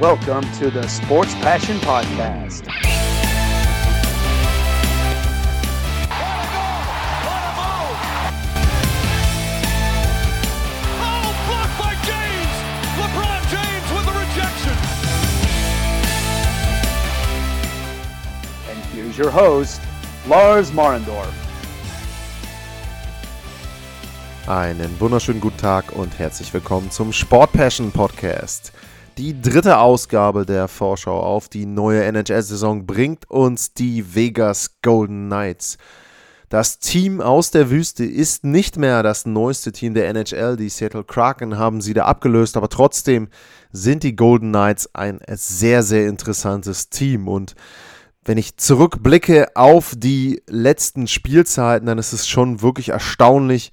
Welcome to the Sports Passion Podcast. Oh, blocked by James! LeBron James with the rejection. And here's your host, Lars Marendorf. Einen wunderschönen guten Tag und herzlich willkommen zum Sport Passion Podcast. Die dritte Ausgabe der Vorschau auf die neue NHL-Saison bringt uns die Vegas Golden Knights. Das Team aus der Wüste ist nicht mehr das neueste Team der NHL. Die Seattle Kraken haben sie da abgelöst, aber trotzdem sind die Golden Knights ein sehr, sehr interessantes Team. Und wenn ich zurückblicke auf die letzten Spielzeiten, dann ist es schon wirklich erstaunlich,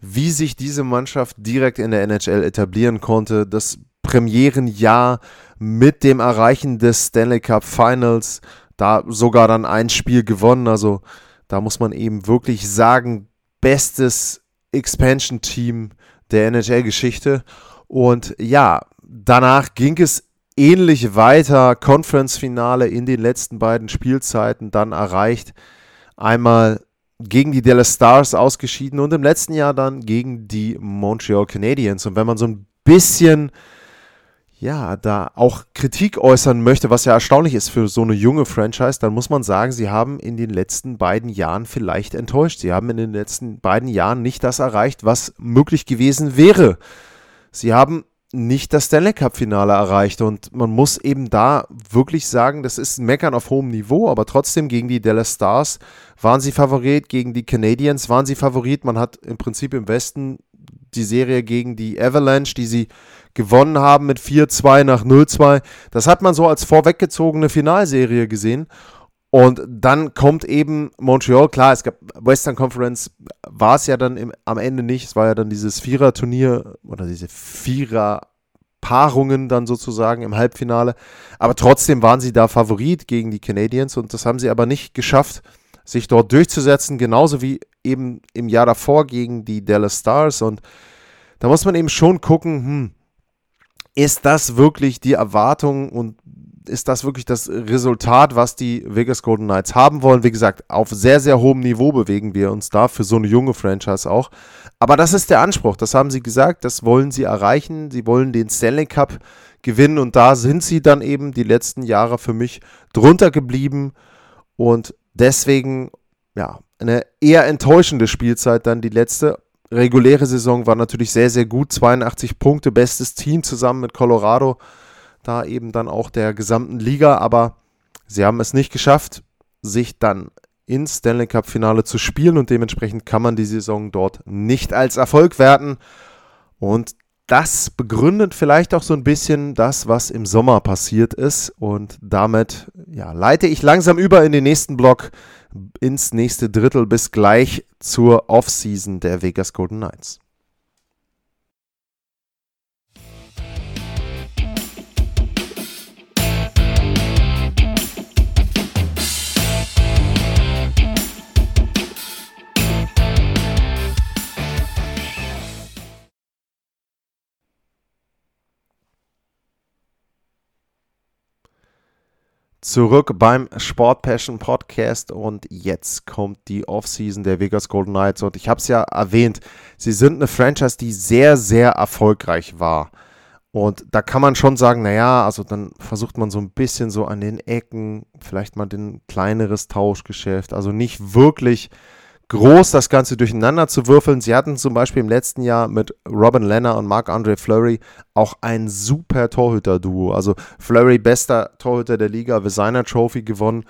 wie sich diese Mannschaft direkt in der NHL etablieren konnte. Das Premierenjahr mit dem Erreichen des Stanley Cup Finals, da sogar dann ein Spiel gewonnen. Also da muss man eben wirklich sagen, bestes Expansion-Team der NHL-Geschichte. Und ja, danach ging es ähnlich weiter. Conference-Finale in den letzten beiden Spielzeiten dann erreicht. Einmal gegen die Dallas Stars ausgeschieden und im letzten Jahr dann gegen die Montreal Canadiens. Und wenn man so ein bisschen ja, da auch Kritik äußern möchte, was ja erstaunlich ist für so eine junge Franchise, dann muss man sagen, sie haben in den letzten beiden Jahren vielleicht enttäuscht. Sie haben in den letzten beiden Jahren nicht das erreicht, was möglich gewesen wäre. Sie haben nicht das Stanley Cup Finale erreicht und man muss eben da wirklich sagen, das ist ein Meckern auf hohem Niveau, aber trotzdem gegen die Dallas Stars waren sie Favorit, gegen die Canadiens waren sie Favorit. Man hat im Prinzip im Westen die Serie gegen die Avalanche, die sie gewonnen haben mit 4-2 nach 0-2. Das hat man so als vorweggezogene Finalserie gesehen. Und dann kommt eben Montreal, klar, es gab Western Conference, war es ja dann im, am Ende nicht, es war ja dann dieses Vierer-Turnier oder diese Vierer-Paarungen dann sozusagen im Halbfinale. Aber trotzdem waren sie da Favorit gegen die Canadiens und das haben sie aber nicht geschafft, sich dort durchzusetzen, genauso wie eben im Jahr davor gegen die Dallas Stars. Und da muss man eben schon gucken, hm, ist das wirklich die Erwartung und ist das wirklich das Resultat, was die Vegas Golden Knights haben wollen? Wie gesagt, auf sehr, sehr hohem Niveau bewegen wir uns da, für so eine junge Franchise auch. Aber das ist der Anspruch, das haben sie gesagt, das wollen sie erreichen. Sie wollen den Stanley Cup gewinnen und da sind sie dann eben die letzten Jahre für mich drunter geblieben und deswegen, ja, eine eher enttäuschende Spielzeit dann die letzte reguläre Saison war natürlich sehr, sehr gut. 82 Punkte, bestes Team zusammen mit Colorado. Da eben dann auch der gesamten Liga. Aber sie haben es nicht geschafft, sich dann ins Stanley Cup Finale zu spielen. Und dementsprechend kann man die Saison dort nicht als Erfolg werten. Und das begründet vielleicht auch so ein bisschen das, was im Sommer passiert ist. Und damit ja, leite ich langsam über in den nächsten Block, ins nächste Drittel, bis gleich zur Offseason der Vegas Golden Knights. Zurück beim Sport Passion Podcast und jetzt kommt die Offseason der Vegas Golden Knights und ich habe es ja erwähnt, sie sind eine Franchise, die sehr, sehr erfolgreich war. Und da kann man schon sagen, naja, also dann versucht man so ein bisschen so an den Ecken, vielleicht mal ein kleineres Tauschgeschäft, also nicht wirklich groß das Ganze durcheinander zu würfeln. Sie hatten zum Beispiel im letzten Jahr mit Robin Lenner und Marc-André Fleury auch ein super Torhüter-Duo. Also Fleury, bester Torhüter der Liga, Designer Trophy gewonnen.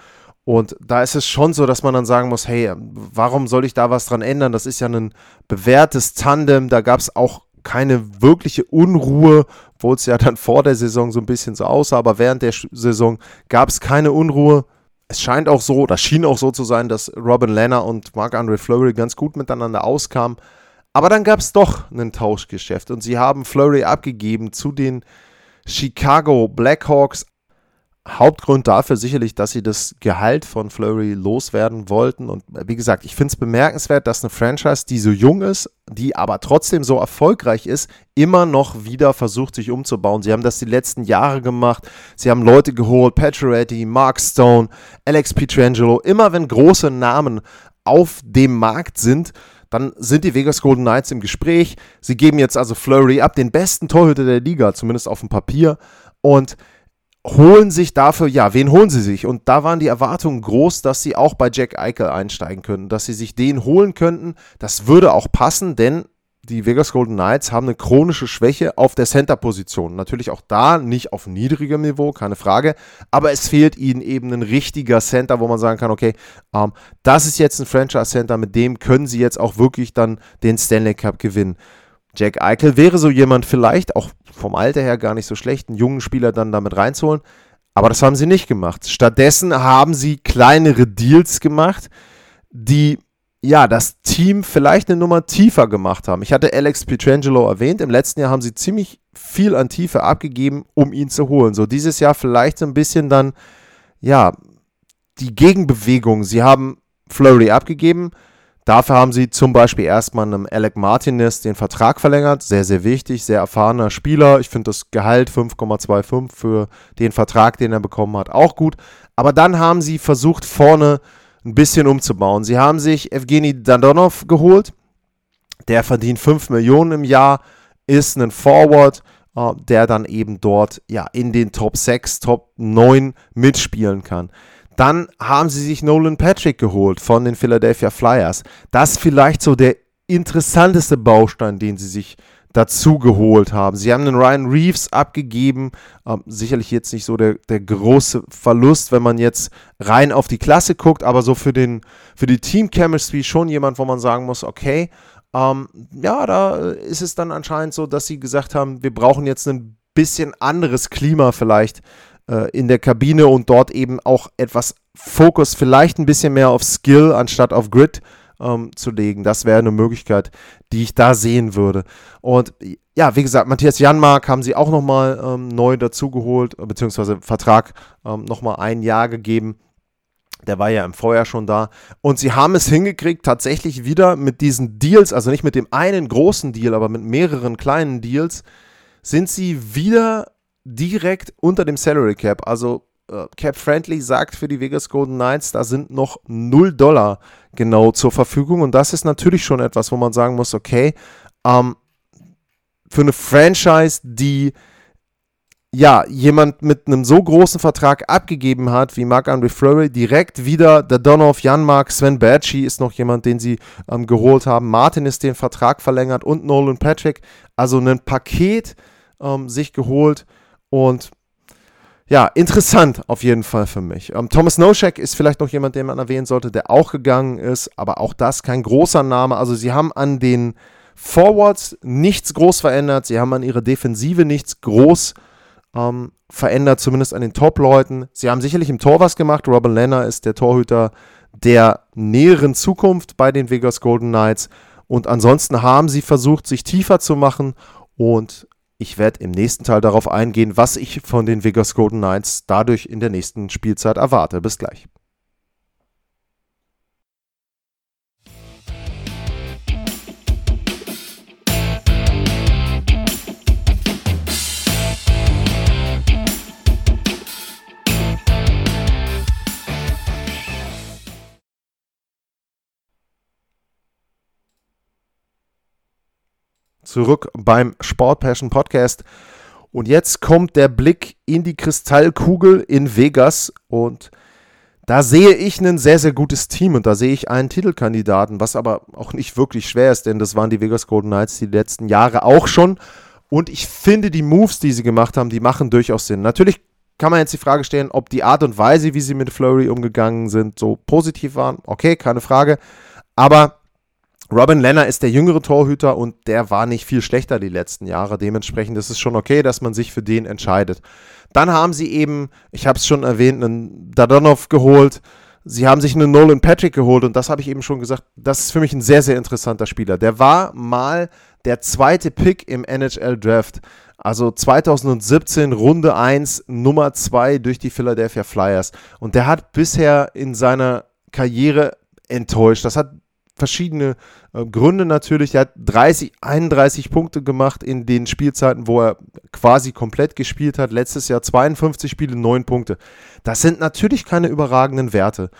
Und da ist es schon so, dass man dann sagen muss, hey, warum soll ich da was dran ändern? Das ist ja ein bewährtes Tandem. Da gab es auch keine wirkliche Unruhe, obwohl es ja dann vor der Saison so ein bisschen so aussah. Aber während der Saison gab es keine Unruhe es scheint auch so, oder schien auch so zu sein, dass Robin Lanner und Marc-André Fleury ganz gut miteinander auskamen. Aber dann gab es doch ein Tauschgeschäft und sie haben Fleury abgegeben zu den Chicago Blackhawks. Hauptgrund dafür sicherlich, dass sie das Gehalt von Flurry loswerden wollten. Und wie gesagt, ich finde es bemerkenswert, dass eine Franchise, die so jung ist, die aber trotzdem so erfolgreich ist, immer noch wieder versucht, sich umzubauen. Sie haben das die letzten Jahre gemacht. Sie haben Leute geholt, Pacioretty, Mark Stone, Alex Pietrangelo. Immer wenn große Namen auf dem Markt sind, dann sind die Vegas Golden Knights im Gespräch. Sie geben jetzt also Flurry ab, den besten Torhüter der Liga, zumindest auf dem Papier. Und holen sich dafür, ja, wen holen sie sich? Und da waren die Erwartungen groß, dass sie auch bei Jack Eichel einsteigen könnten, dass sie sich den holen könnten. Das würde auch passen, denn die Vegas Golden Knights haben eine chronische Schwäche auf der Center-Position. Natürlich auch da nicht auf niedrigem Niveau, keine Frage. Aber es fehlt ihnen eben ein richtiger Center, wo man sagen kann, okay, ähm, das ist jetzt ein Franchise-Center, mit dem können sie jetzt auch wirklich dann den Stanley Cup gewinnen. Jack Eichel wäre so jemand vielleicht, auch vom Alter her gar nicht so schlecht, einen jungen Spieler dann damit reinzuholen. Aber das haben sie nicht gemacht. Stattdessen haben sie kleinere Deals gemacht, die ja das Team vielleicht eine Nummer tiefer gemacht haben. Ich hatte Alex Pietrangelo erwähnt. Im letzten Jahr haben sie ziemlich viel an Tiefe abgegeben, um ihn zu holen. So dieses Jahr vielleicht so ein bisschen dann, ja, die Gegenbewegung. Sie haben Flurry abgegeben, Dafür haben sie zum Beispiel erstmal einem Alec Martinez den Vertrag verlängert. Sehr, sehr wichtig, sehr erfahrener Spieler. Ich finde das Gehalt 5,25 für den Vertrag, den er bekommen hat, auch gut. Aber dann haben sie versucht, vorne ein bisschen umzubauen. Sie haben sich Evgeny Dandonov geholt. Der verdient 5 Millionen im Jahr, ist ein Forward, äh, der dann eben dort ja, in den Top 6, Top 9 mitspielen kann. Dann haben sie sich Nolan Patrick geholt von den Philadelphia Flyers. Das vielleicht so der interessanteste Baustein, den sie sich dazu geholt haben. Sie haben den Ryan Reeves abgegeben. Ähm, sicherlich jetzt nicht so der, der große Verlust, wenn man jetzt rein auf die Klasse guckt, aber so für, den, für die Team Chemistry schon jemand, wo man sagen muss, okay, ähm, ja, da ist es dann anscheinend so, dass sie gesagt haben, wir brauchen jetzt ein bisschen anderes Klima vielleicht äh, in der Kabine und dort eben auch etwas Fokus, vielleicht ein bisschen mehr auf Skill anstatt auf Grid ähm, zu legen. Das wäre eine Möglichkeit, die ich da sehen würde. Und ja, wie gesagt, Matthias Janmark haben sie auch nochmal ähm, neu dazugeholt, beziehungsweise Vertrag ähm, nochmal ein Jahr gegeben. Der war ja im Vorjahr schon da. Und sie haben es hingekriegt, tatsächlich wieder mit diesen Deals, also nicht mit dem einen großen Deal, aber mit mehreren kleinen Deals, sind sie wieder direkt unter dem Salary Cap. Also äh, Cap Friendly sagt für die Vegas Golden Knights, da sind noch 0 Dollar genau zur Verfügung. Und das ist natürlich schon etwas, wo man sagen muss, okay, ähm, für eine Franchise, die ja, jemand mit einem so großen Vertrag abgegeben hat wie Marc-André Fleury, direkt wieder der Donov, Janmark, Sven Berchi ist noch jemand, den sie ähm, geholt haben. Martin ist den Vertrag verlängert und Nolan Patrick. Also ein Paket ähm, sich geholt, und ja, interessant auf jeden Fall für mich. Ähm, Thomas Noschek ist vielleicht noch jemand, den man erwähnen sollte, der auch gegangen ist, aber auch das kein großer Name. Also sie haben an den Forwards nichts groß verändert, sie haben an ihrer Defensive nichts groß ähm, verändert, zumindest an den Top-Leuten. Sie haben sicherlich im Tor was gemacht. Robin Lenner ist der Torhüter der näheren Zukunft bei den Vegas Golden Knights. Und ansonsten haben sie versucht, sich tiefer zu machen und ich werde im nächsten Teil darauf eingehen, was ich von den Vegas Golden Knights dadurch in der nächsten Spielzeit erwarte. Bis gleich. Zurück beim Sport Passion Podcast. Und jetzt kommt der Blick in die Kristallkugel in Vegas und da sehe ich ein sehr, sehr gutes Team und da sehe ich einen Titelkandidaten, was aber auch nicht wirklich schwer ist, denn das waren die Vegas Golden Knights die letzten Jahre auch schon. Und ich finde, die Moves, die sie gemacht haben, die machen durchaus Sinn. Natürlich kann man jetzt die Frage stellen, ob die Art und Weise, wie sie mit Flurry umgegangen sind, so positiv waren. Okay, keine Frage. Aber Robin Lenner ist der jüngere Torhüter und der war nicht viel schlechter die letzten Jahre. Dementsprechend ist es schon okay, dass man sich für den entscheidet. Dann haben sie eben, ich habe es schon erwähnt, einen Dadonov geholt. Sie haben sich einen Nolan Patrick geholt und das habe ich eben schon gesagt. Das ist für mich ein sehr, sehr interessanter Spieler. Der war mal der zweite Pick im NHL Draft. Also 2017 Runde 1, Nummer 2 durch die Philadelphia Flyers. Und der hat bisher in seiner Karriere enttäuscht. Das hat verschiedene äh, Gründe natürlich. Er hat 30, 31 Punkte gemacht in den Spielzeiten, wo er quasi komplett gespielt hat. Letztes Jahr 52 Spiele, 9 Punkte. Das sind natürlich keine überragenden Werte.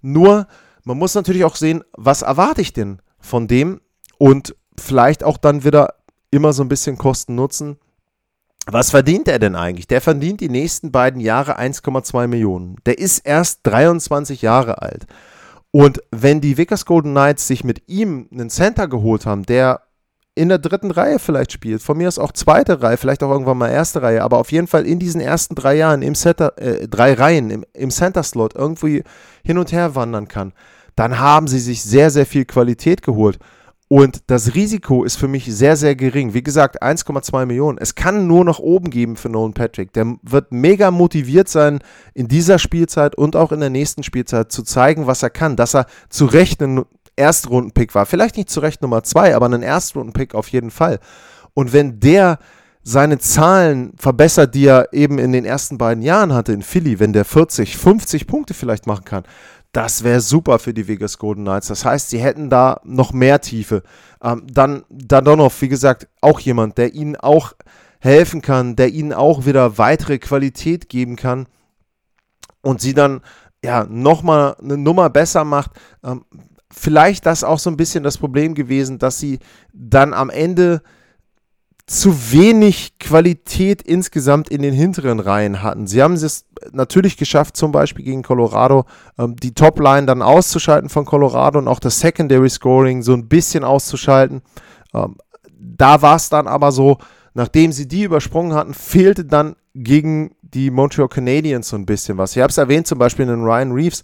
Nur, man muss natürlich auch sehen, was erwarte ich denn von dem und vielleicht auch dann wieder immer so ein bisschen Kosten nutzen. Was verdient er denn eigentlich? Der verdient die nächsten beiden Jahre 1,2 Millionen. Der ist erst 23 Jahre alt. Und wenn die Vickers Golden Knights sich mit ihm einen Center geholt haben, der in der dritten Reihe vielleicht spielt, von mir ist auch zweite Reihe, vielleicht auch irgendwann mal erste Reihe, aber auf jeden Fall in diesen ersten drei Jahren im Center, äh, drei Reihen im, im Center-Slot irgendwie hin und her wandern kann, dann haben sie sich sehr, sehr viel Qualität geholt. Und das Risiko ist für mich sehr, sehr gering. Wie gesagt, 1,2 Millionen. Es kann nur noch oben geben für Nolan Patrick. Der wird mega motiviert sein, in dieser Spielzeit und auch in der nächsten Spielzeit zu zeigen, was er kann. Dass er zu Recht ein Erstrundenpick war. Vielleicht nicht zu Recht Nummer 2, aber ein Erstrundenpick auf jeden Fall. Und wenn der seine Zahlen verbessert, die er eben in den ersten beiden Jahren hatte in Philly, wenn der 40, 50 Punkte vielleicht machen kann, das wäre super für die Vegas Golden Knights. Das heißt, sie hätten da noch mehr Tiefe. Ähm, dann Dadonov, wie gesagt, auch jemand, der ihnen auch helfen kann, der ihnen auch wieder weitere Qualität geben kann und sie dann ja nochmal eine Nummer besser macht. Ähm, vielleicht das auch so ein bisschen das Problem gewesen, dass sie dann am Ende zu wenig Qualität insgesamt in den hinteren Reihen hatten. Sie haben es natürlich geschafft, zum Beispiel gegen Colorado, ähm, die Topline dann auszuschalten von Colorado und auch das Secondary Scoring so ein bisschen auszuschalten. Ähm, da war es dann aber so, nachdem sie die übersprungen hatten, fehlte dann gegen die Montreal Canadiens so ein bisschen was. Ich habe es erwähnt, zum Beispiel in Ryan Reeves,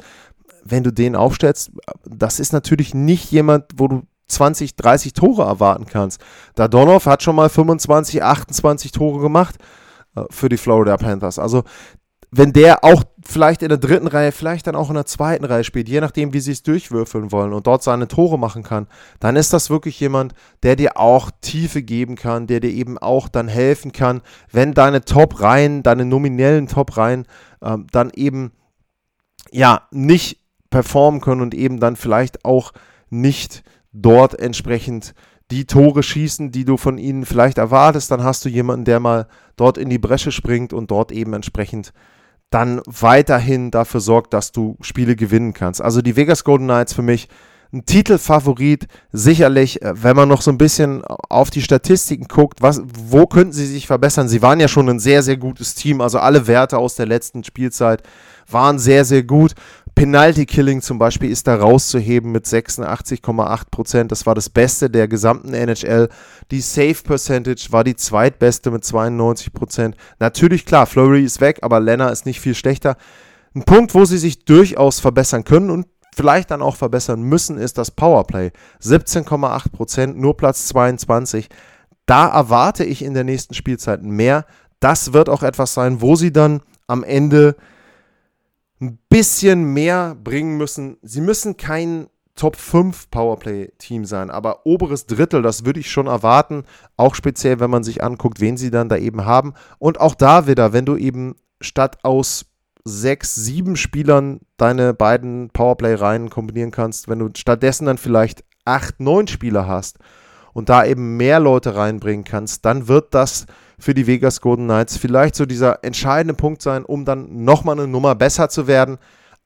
wenn du den aufstellst, das ist natürlich nicht jemand, wo du 20, 30 Tore erwarten kannst. Dadonov hat schon mal 25, 28 Tore gemacht äh, für die Florida Panthers. Also wenn der auch vielleicht in der dritten Reihe, vielleicht dann auch in der zweiten Reihe spielt, je nachdem, wie sie es durchwürfeln wollen und dort seine Tore machen kann, dann ist das wirklich jemand, der dir auch Tiefe geben kann, der dir eben auch dann helfen kann, wenn deine Top-Reihen, deine nominellen Top-Reihen ähm, dann eben ja nicht performen können und eben dann vielleicht auch nicht dort entsprechend die Tore schießen, die du von ihnen vielleicht erwartest, dann hast du jemanden, der mal dort in die Bresche springt und dort eben entsprechend dann weiterhin dafür sorgt, dass du Spiele gewinnen kannst. Also die Vegas Golden Knights für mich ein Titelfavorit, sicherlich, äh, wenn man noch so ein bisschen auf die Statistiken guckt, was, wo könnten sie sich verbessern? Sie waren ja schon ein sehr, sehr gutes Team, also alle Werte aus der letzten Spielzeit waren sehr, sehr gut. Penalty Killing zum Beispiel ist da rauszuheben mit 86,8% Das war das Beste der gesamten NHL. Die Save Percentage war die zweitbeste mit 92% Natürlich, klar, Flurry ist weg, aber Lennart ist nicht viel schlechter. Ein Punkt, wo sie sich durchaus verbessern können und vielleicht dann auch verbessern müssen, ist das Powerplay. 17,8% nur Platz 22. Da erwarte ich in der nächsten Spielzeit mehr. Das wird auch etwas sein, wo sie dann am Ende ein bisschen mehr bringen müssen. Sie müssen kein Top 5 Powerplay-Team sein, aber oberes Drittel, das würde ich schon erwarten, auch speziell, wenn man sich anguckt, wen sie dann da eben haben. Und auch da wieder, wenn du eben statt aus sechs, sieben Spielern deine beiden Powerplay-Reihen kombinieren kannst, wenn du stattdessen dann vielleicht acht, neun Spieler hast und da eben mehr Leute reinbringen kannst, dann wird das für die Vegas Golden Knights vielleicht so dieser entscheidende Punkt sein, um dann nochmal eine Nummer besser zu werden.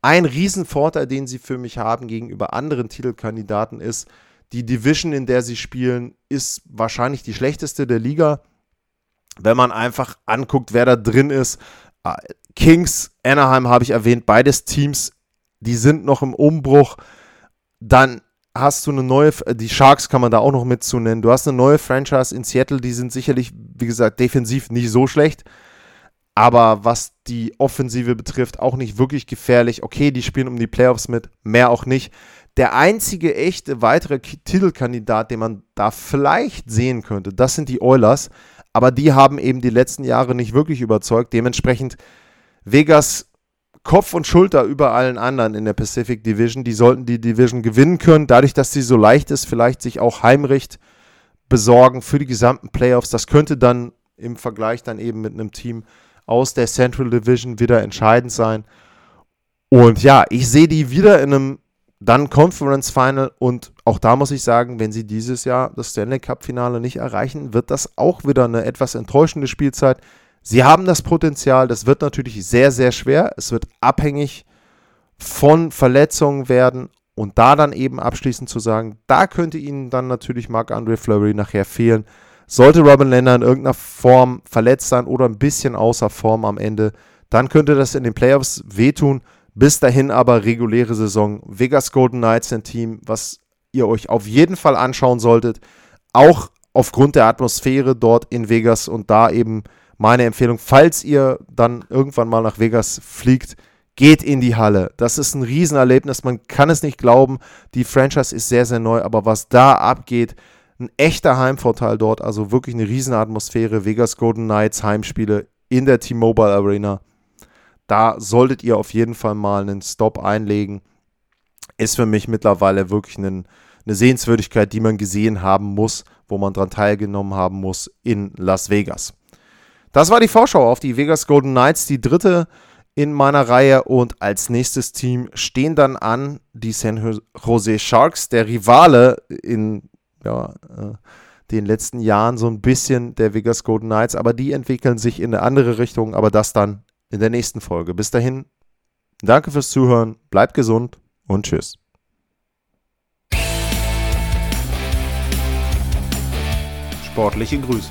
Ein Riesenvorteil, den sie für mich haben gegenüber anderen Titelkandidaten ist, die Division, in der sie spielen, ist wahrscheinlich die schlechteste der Liga. Wenn man einfach anguckt, wer da drin ist. Äh, Kings, Anaheim habe ich erwähnt, beides Teams, die sind noch im Umbruch. Dann hast du eine neue, die Sharks kann man da auch noch mit zu nennen. Du hast eine neue Franchise in Seattle, die sind sicherlich, wie gesagt, defensiv nicht so schlecht. Aber was die Offensive betrifft, auch nicht wirklich gefährlich. Okay, die spielen um die Playoffs mit, mehr auch nicht. Der einzige echte weitere Titelkandidat, den man da vielleicht sehen könnte, das sind die Oilers. Aber die haben eben die letzten Jahre nicht wirklich überzeugt. Dementsprechend Vegas Kopf und Schulter über allen anderen in der Pacific Division. Die sollten die Division gewinnen können, dadurch, dass sie so leicht ist, vielleicht sich auch Heimrecht besorgen für die gesamten Playoffs. Das könnte dann im Vergleich dann eben mit einem Team aus der Central Division wieder entscheidend sein. Und ja, ich sehe die wieder in einem dann Conference Final und auch da muss ich sagen, wenn sie dieses Jahr das Stanley Cup Finale nicht erreichen, wird das auch wieder eine etwas enttäuschende Spielzeit. Sie haben das Potenzial, das wird natürlich sehr, sehr schwer. Es wird abhängig von Verletzungen werden und da dann eben abschließend zu sagen, da könnte ihnen dann natürlich Marc-André Fleury nachher fehlen. Sollte Robin Lender in irgendeiner Form verletzt sein oder ein bisschen außer Form am Ende, dann könnte das in den Playoffs wehtun. Bis dahin aber reguläre Saison. Vegas Golden Knights ein Team, was ihr euch auf jeden Fall anschauen solltet. Auch aufgrund der Atmosphäre dort in Vegas und da eben meine Empfehlung, falls ihr dann irgendwann mal nach Vegas fliegt, geht in die Halle. Das ist ein Riesenerlebnis, man kann es nicht glauben. Die Franchise ist sehr, sehr neu, aber was da abgeht, ein echter Heimvorteil dort, also wirklich eine Riesenatmosphäre. Vegas Golden Knights Heimspiele in der T-Mobile Arena. Da solltet ihr auf jeden Fall mal einen Stop einlegen. Ist für mich mittlerweile wirklich einen, eine Sehenswürdigkeit, die man gesehen haben muss, wo man dran teilgenommen haben muss in Las Vegas. Das war die Vorschau auf die Vegas Golden Knights, die dritte in meiner Reihe. Und als nächstes Team stehen dann an die San Jose Sharks, der Rivale in ja, äh, den letzten Jahren so ein bisschen der Vegas Golden Knights. Aber die entwickeln sich in eine andere Richtung. Aber das dann in der nächsten Folge. Bis dahin, danke fürs Zuhören, bleibt gesund und tschüss. Sportliche Grüße.